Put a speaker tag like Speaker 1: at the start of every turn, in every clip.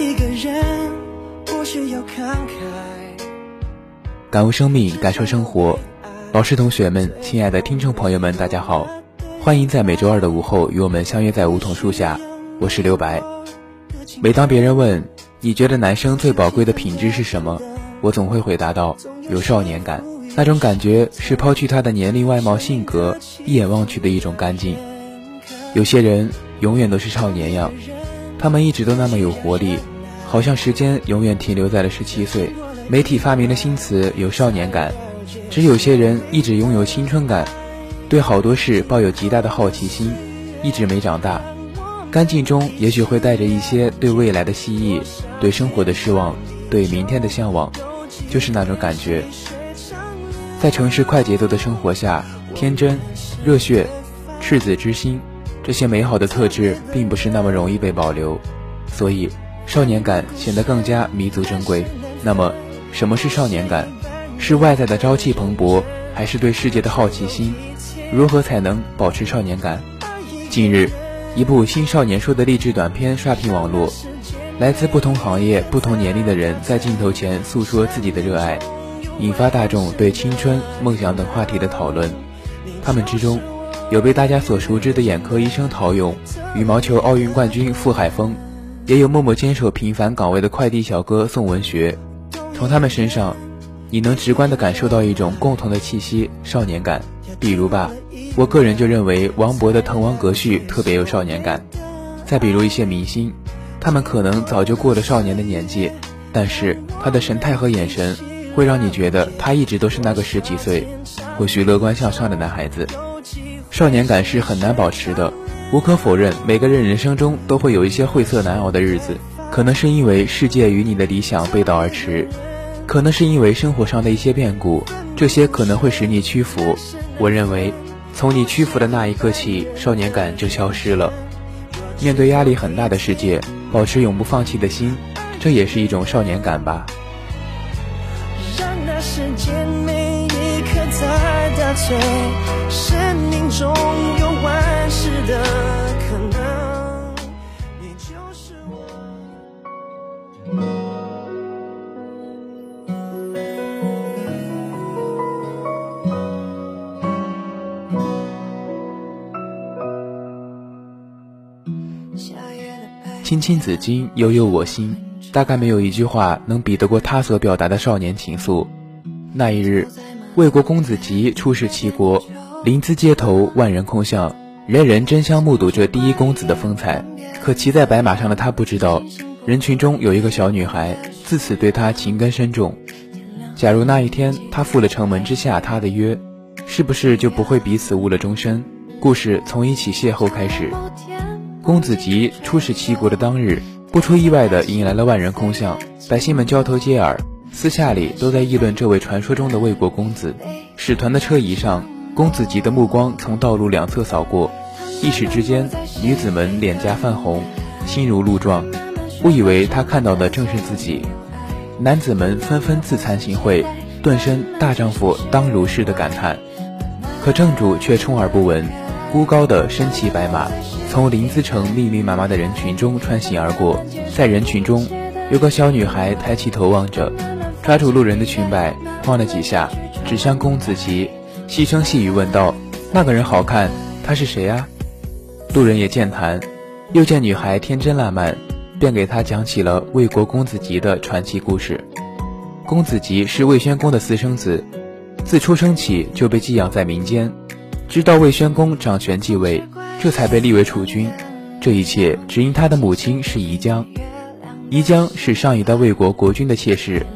Speaker 1: 一个人，不需要慷慨。
Speaker 2: 感悟生命，感受生活。老师、同学们，亲爱的听众朋友们，大家好，欢迎在每周二的午后与我们相约在梧桐树下。我是刘白。每当别人问你觉得男生最宝贵的品质是什么，我总会回答道：有少年感。那种感觉是抛去他的年龄、外貌、性格，一眼望去的一种干净。有些人永远都是少年样，他们一直都那么有活力，好像时间永远停留在了十七岁。媒体发明的新词有少年感，只有些人一直拥有青春感，对好多事抱有极大的好奇心，一直没长大。干净中也许会带着一些对未来的希冀，对生活的失望，对明天的向往，就是那种感觉。在城市快节奏的生活下，天真、热血、赤子之心，这些美好的特质并不是那么容易被保留，所以少年感显得更加弥足珍贵。那么，什么是少年感？是外在的朝气蓬勃，还是对世界的好奇心？如何才能保持少年感？近日，一部《新少年说》的励志短片刷屏网络，来自不同行业、不同年龄的人在镜头前诉说自己的热爱。引发大众对青春、梦想等话题的讨论。他们之中，有被大家所熟知的眼科医生陶勇，羽毛球奥运冠军傅海峰，也有默默坚守平凡岗位的快递小哥宋文学。从他们身上，你能直观地感受到一种共同的气息——少年感。比如吧，我个人就认为王勃的《滕王阁序》特别有少年感。再比如一些明星，他们可能早就过了少年的年纪，但是他的神态和眼神。会让你觉得他一直都是那个十几岁，或许乐观向上的男孩子。少年感是很难保持的，无可否认，每个人人生中都会有一些晦涩难熬的日子，可能是因为世界与你的理想背道而驰，可能是因为生活上的一些变故，这些可能会使你屈服。我认为，从你屈服的那一刻起，少年感就消失了。面对压力很大的世界，保持永不放弃的心，这也是一种少年感吧。
Speaker 1: 在，生命中有万事的可能，你就是我。
Speaker 2: 青青子衿，悠悠我心。大概没有一句话能比得过他所表达的少年情愫。那一日，魏国公子吉出使齐国，临淄街头，万人空巷，人人争相目睹这第一公子的风采。可骑在白马上的他不知道，人群中有一个小女孩，自此对他情根深重。假如那一天他赴了城门之下他的约，是不是就不会彼此误了终身？故事从一起邂逅开始。公子吉出使齐国的当日。不出意外的引来了万人空巷，百姓们交头接耳，私下里都在议论这位传说中的魏国公子。使团的车仪上，公子吉的目光从道路两侧扫过，一时之间，女子们脸颊泛红，心如鹿撞，误以为他看到的正是自己。男子们纷纷自惭形秽，顿生大丈夫当如是的感叹。可正主却充耳不闻，孤高的身骑白马。从临淄城密密麻麻的人群中穿行而过，在人群中，有个小女孩抬起头望着，抓住路人的裙摆，晃了几下，指向公子吉，细声细语问道：“那个人好看，他是谁啊？”路人也健谈，又见女孩天真烂漫，便给她讲起了魏国公子吉的传奇故事。公子吉是魏宣公的私生子，自出生起就被寄养在民间，直到魏宣公掌权继位，这才被立为储君。这一切只因他的母亲是宜姜。宜姜是上一代魏国国君的妾室，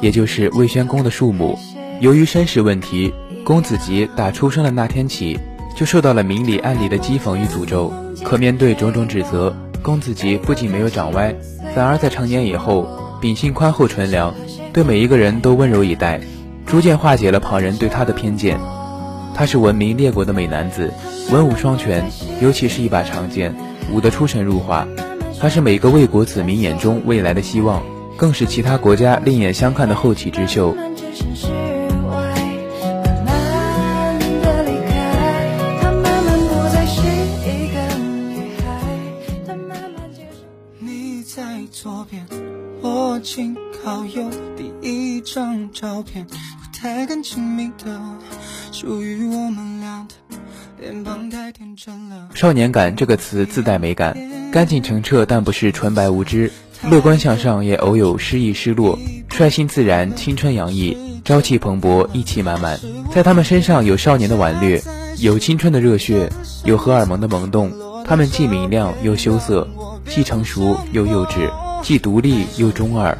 Speaker 2: 也就是魏宣公的庶母。由于身世问题，公子吉打出生的那天起，就受到了明里暗里的讥讽与诅咒。可面对种种指责，公子吉不仅没有长歪，反而在成年以后，秉性宽厚纯良，对每一个人都温柔以待，逐渐化解了旁人对他的偏见。他是闻名列国的美男子，文武双全，尤其是一把长剑，舞得出神入化。他是每个魏国子民眼中未来的希望，更是其他国家另眼相看的后起之秀。
Speaker 1: 你在左边，我紧靠右，第一张照片不太敢亲密的，属于我们俩的脸庞太天真了。
Speaker 2: 少年感这个词自带美感，干净澄澈，但不是纯白无知；乐观向上，也偶有失意失落；率性自然，青春洋溢，朝气蓬勃，意气满满。在他们身上有少年的顽劣，有青春的热血，有荷尔蒙的萌动。他们既明亮又羞涩，既成熟又幼稚，既独立又中二，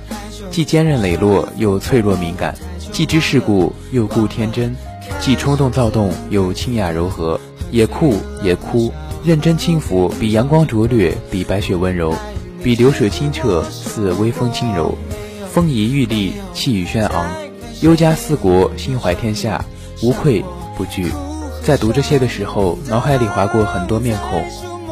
Speaker 2: 既坚韧磊落又脆弱敏感，既知世故又故天真，既冲动躁动又清雅柔和，也酷也哭，认真轻浮，比阳光灼烈，比白雪温柔，比流水清澈，似微风轻柔，风仪玉立，气宇轩昂，忧家四国，心怀天下，无愧不惧。在读这些的时候，脑海里划过很多面孔。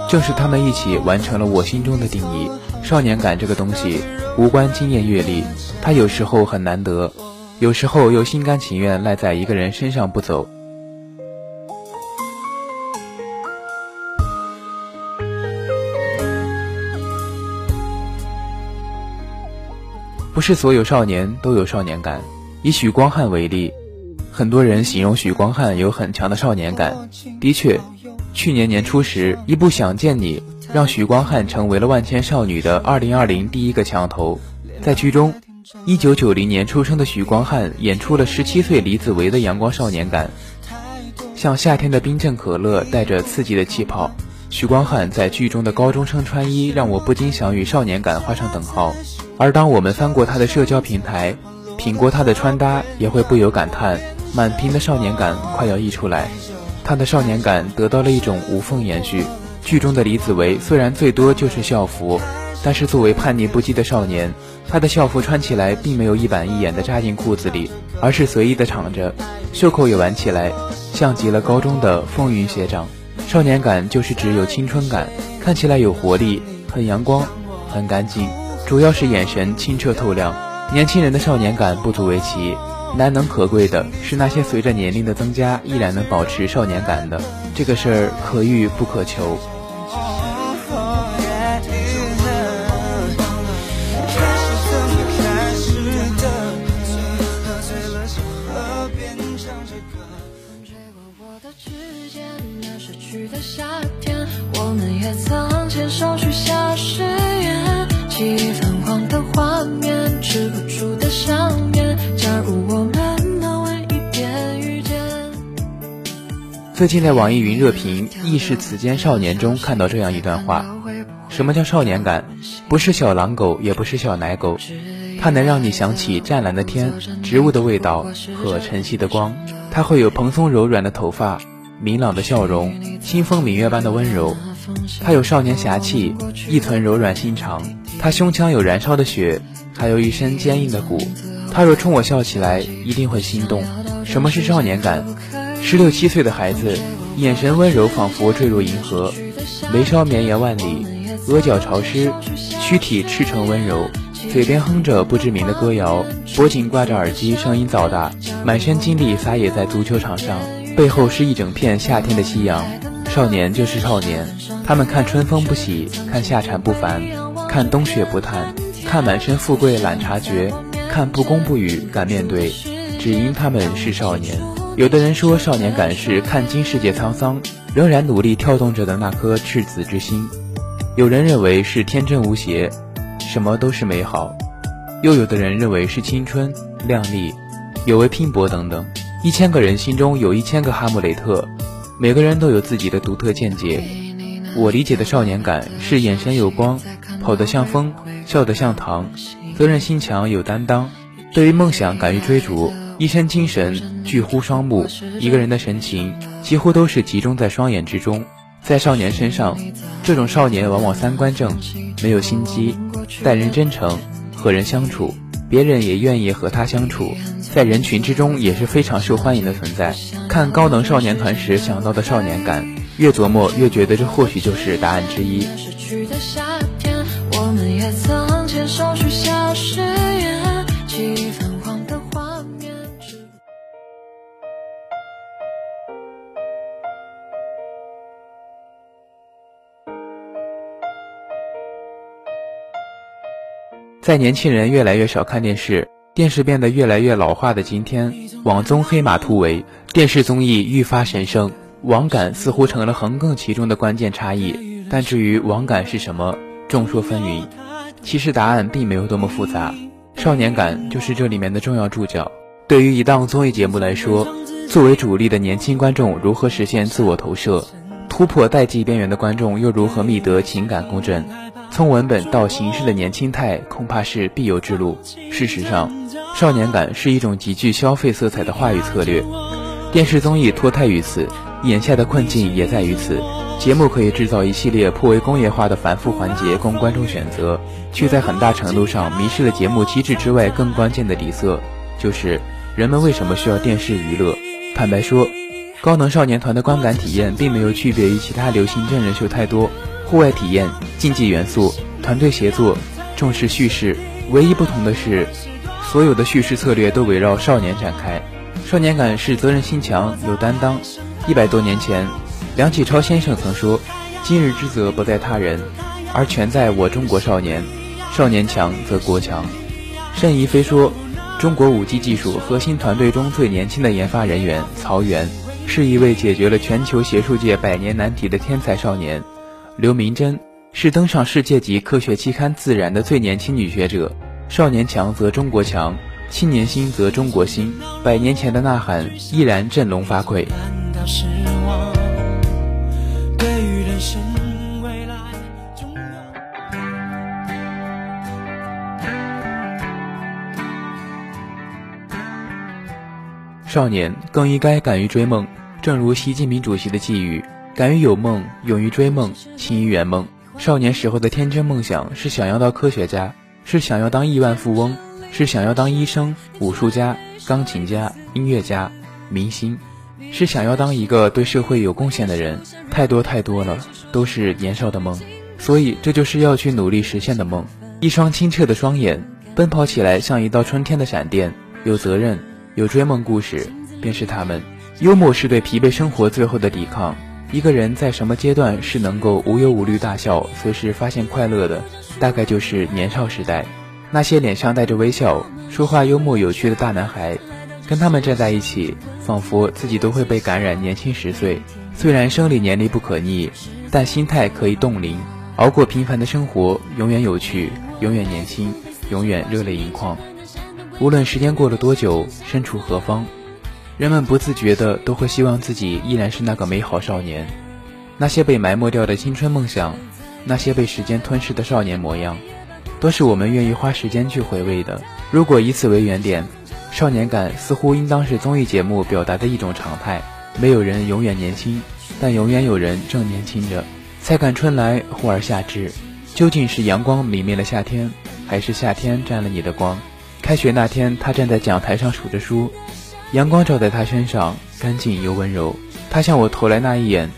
Speaker 2: 正是他们一起完成了我心中的定义。少年感这个东西无关经验阅历，它有时候很难得，有时候又心甘情愿赖在一个人身上不走。不是所有少年都有少年感。以许光汉为例，很多人形容许光汉有很强的少年感，的确。去年年初时，一部《想见你》让许光汉成为了万千少女的2020第一个墙头。在剧中，1990年出生的许光汉演出了17岁李子维的阳光少年感，像夏天的冰镇可乐带着刺激的气泡。许光汉在剧中的高中生穿衣让我不禁想与少年感画上等号。而当我们翻过他的社交平台，品过他的穿搭，也会不由感叹，满屏的少年感快要溢出来。他的少年感得到了一种无缝延续。剧中的李子维虽然最多就是校服，但是作为叛逆不羁的少年，他的校服穿起来并没有一板一眼的扎进裤子里，而是随意的敞着，袖口也挽起来，像极了高中的风云学长。少年感就是指有青春感，看起来有活力，很阳光，很干净，主要是眼神清澈透亮。年轻人的少年感不足为奇。难能可贵的是，那些随着年龄的增加依然能保持少年感的，这个事儿可遇不可求。最近在网易云热评《亦是此间少年》中看到这样一段话：什么叫少年感？不是小狼狗，也不是小奶狗，它能让你想起湛蓝的天、植物的味道和晨曦的光。它会有蓬松柔软的头发、明朗的笑容、清风明月般的温柔。他有少年侠气，一存柔软心肠。他胸腔有燃烧的血，还有一身坚硬的骨。他若冲我笑起来，一定会心动。什么是少年感？十六七岁的孩子，眼神温柔，仿佛坠入银河；眉梢绵延万里，额角潮湿，躯体赤诚温柔，嘴边哼着不知名的歌谣，脖颈挂着耳机，声音噪大，满身精力撒野在足球场上，背后是一整片夏天的夕阳。少年就是少年，他们看春风不喜，看夏蝉不烦，看冬雪不叹，看满身富贵懒察觉，看不公不语敢面对，只因他们是少年。有的人说，少年感是看清世界沧桑，仍然努力跳动着的那颗赤子之心；有人认为是天真无邪，什么都是美好；又有的人认为是青春、靓丽，有为拼搏等等。一千个人心中有一千个哈姆雷特，每个人都有自己的独特见解。我理解的少年感是眼神有光，跑得像风，笑得像糖，责任心强有担当，对于梦想敢于追逐。一身精神聚乎双目，一个人的神情几乎都是集中在双眼之中。在少年身上，这种少年往往三观正，没有心机，待人真诚，和人相处，别人也愿意和他相处，在人群之中也是非常受欢迎的存在。看高能少年团时想到的少年感，越琢磨越觉得这或许就是答案之一。在年轻人越来越少看电视，电视变得越来越老化的今天，网综黑马突围，电视综艺愈发神圣，网感似乎成了横亘其中的关键差异。但至于网感是什么，众说纷纭。其实答案并没有多么复杂，少年感就是这里面的重要注脚。对于一档综艺节目来说，作为主力的年轻观众如何实现自我投射，突破代际边缘的观众又如何觅得情感共振？从文本到形式的年轻态，恐怕是必由之路。事实上，少年感是一种极具消费色彩的话语策略。电视综艺脱胎于此，眼下的困境也在于此。节目可以制造一系列颇为工业化的繁复环节供观众选择，却在很大程度上迷失了节目机制之外更关键的底色，就是人们为什么需要电视娱乐。坦白说，高能少年团的观感体验并没有区别于其他流行真人秀太多。户外体验、竞技元素、团队协作、重视叙事，唯一不同的是，所有的叙事策略都围绕少年展开。少年感是责任心强、有担当。一百多年前，梁启超先生曾说：“今日之责不在他人，而全在我中国少年。少年强则国强。”申怡飞说：“中国五 G 技术核心团队中最年轻的研发人员曹源，是一位解决了全球学术界百年难题的天才少年。”刘明珍是登上世界级科学期刊《自然》的最年轻女学者。少年强则中国强，青年兴则中国兴。百年前的呐喊依然振聋发聩。少年更应该敢于追梦，正如习近平主席的寄语。敢于有梦，勇于追梦，轻于圆梦。少年时候的天真梦想是想要当科学家，是想要当亿万富翁，是想要当医生、武术家、钢琴家、音乐家、明星，是想要当一个对社会有贡献的人。太多太多了，都是年少的梦，所以这就是要去努力实现的梦。一双清澈的双眼，奔跑起来像一道春天的闪电。有责任，有追梦故事，便是他们。幽默是对疲惫生活最后的抵抗。一个人在什么阶段是能够无忧无虑大笑，随时发现快乐的？大概就是年少时代。那些脸上带着微笑、说话幽默有趣的大男孩，跟他们站在一起，仿佛自己都会被感染年轻十岁。虽然生理年龄不可逆，但心态可以冻龄。熬过平凡的生活，永远有趣，永远年轻，永远热泪盈眶。无论时间过了多久，身处何方。人们不自觉的都会希望自己依然是那个美好少年，那些被埋没掉的青春梦想，那些被时间吞噬的少年模样，都是我们愿意花时间去回味的。如果以此为原点，少年感似乎应当是综艺节目表达的一种常态。没有人永远年轻，但永远有人正年轻着。才看春来，忽而夏至，究竟是阳光泯灭了夏天，还是夏天占了你的光？开学那天，他站在讲台上数着书。阳光照在他身上，干净又温柔。他向我投来那一眼，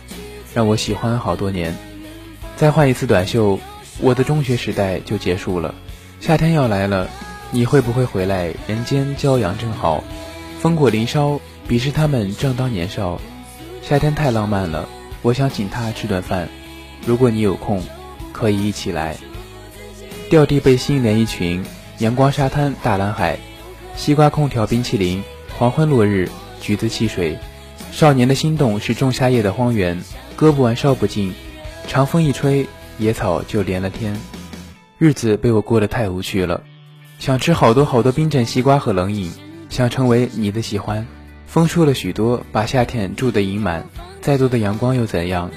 Speaker 2: 让我喜欢好多年。再换一次短袖，我的中学时代就结束了。夏天要来了，你会不会回来？人间骄阳正好，风过林梢，彼时他们正当年少。夏天太浪漫了，我想请他吃顿饭。如果你有空，可以一起来。掉地背心连衣裙，阳光沙滩大蓝海，西瓜空调冰淇淋。黄昏落日，橘子汽水。少年的心动是仲夏夜的荒原，割不完烧不尽，长风一吹，野草就连了天。日子被我过得太无趣了，想吃好多好多冰镇西瓜和冷饮，想成为你的喜欢。风说了许多，把夏天住得盈满，再多的阳光又怎样？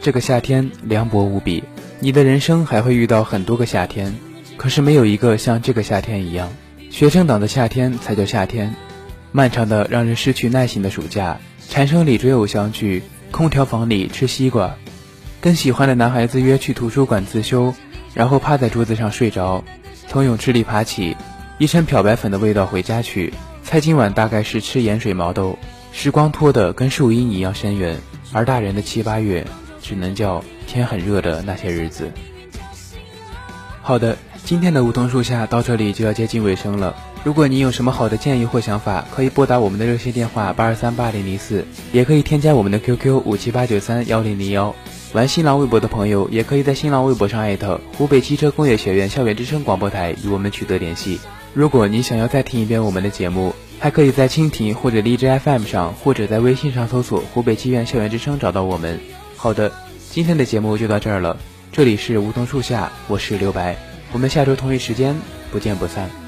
Speaker 2: 这个夏天凉薄无比。你的人生还会遇到很多个夏天，可是没有一个像这个夏天一样。学生党的夏天才叫夏天，漫长的让人失去耐心的暑假。蝉声里追偶像剧，空调房里吃西瓜，跟喜欢的男孩子约去图书馆自修，然后趴在桌子上睡着，从泳池里爬起，一身漂白粉的味道回家去，猜今晚大概是吃盐水毛豆。时光拖得跟树荫一样深远，而大人的七八月，只能叫天很热的那些日子。好的，今天的梧桐树下到这里就要接近尾声了。如果你有什么好的建议或想法，可以拨打我们的热线电话八二三八零零四，也可以添加我们的 QQ 五七八九三幺零零幺。玩新浪微博的朋友，也可以在新浪微博上艾特湖北汽车工业学院校园之声广播台与我们取得联系。如果你想要再听一遍我们的节目，还可以在蜻蜓或者荔枝 FM 上，或者在微信上搜索湖北汽院校园之声找到我们。好的，今天的节目就到这儿了。这里是梧桐树下，我是刘白，我们下周同一时间不见不散。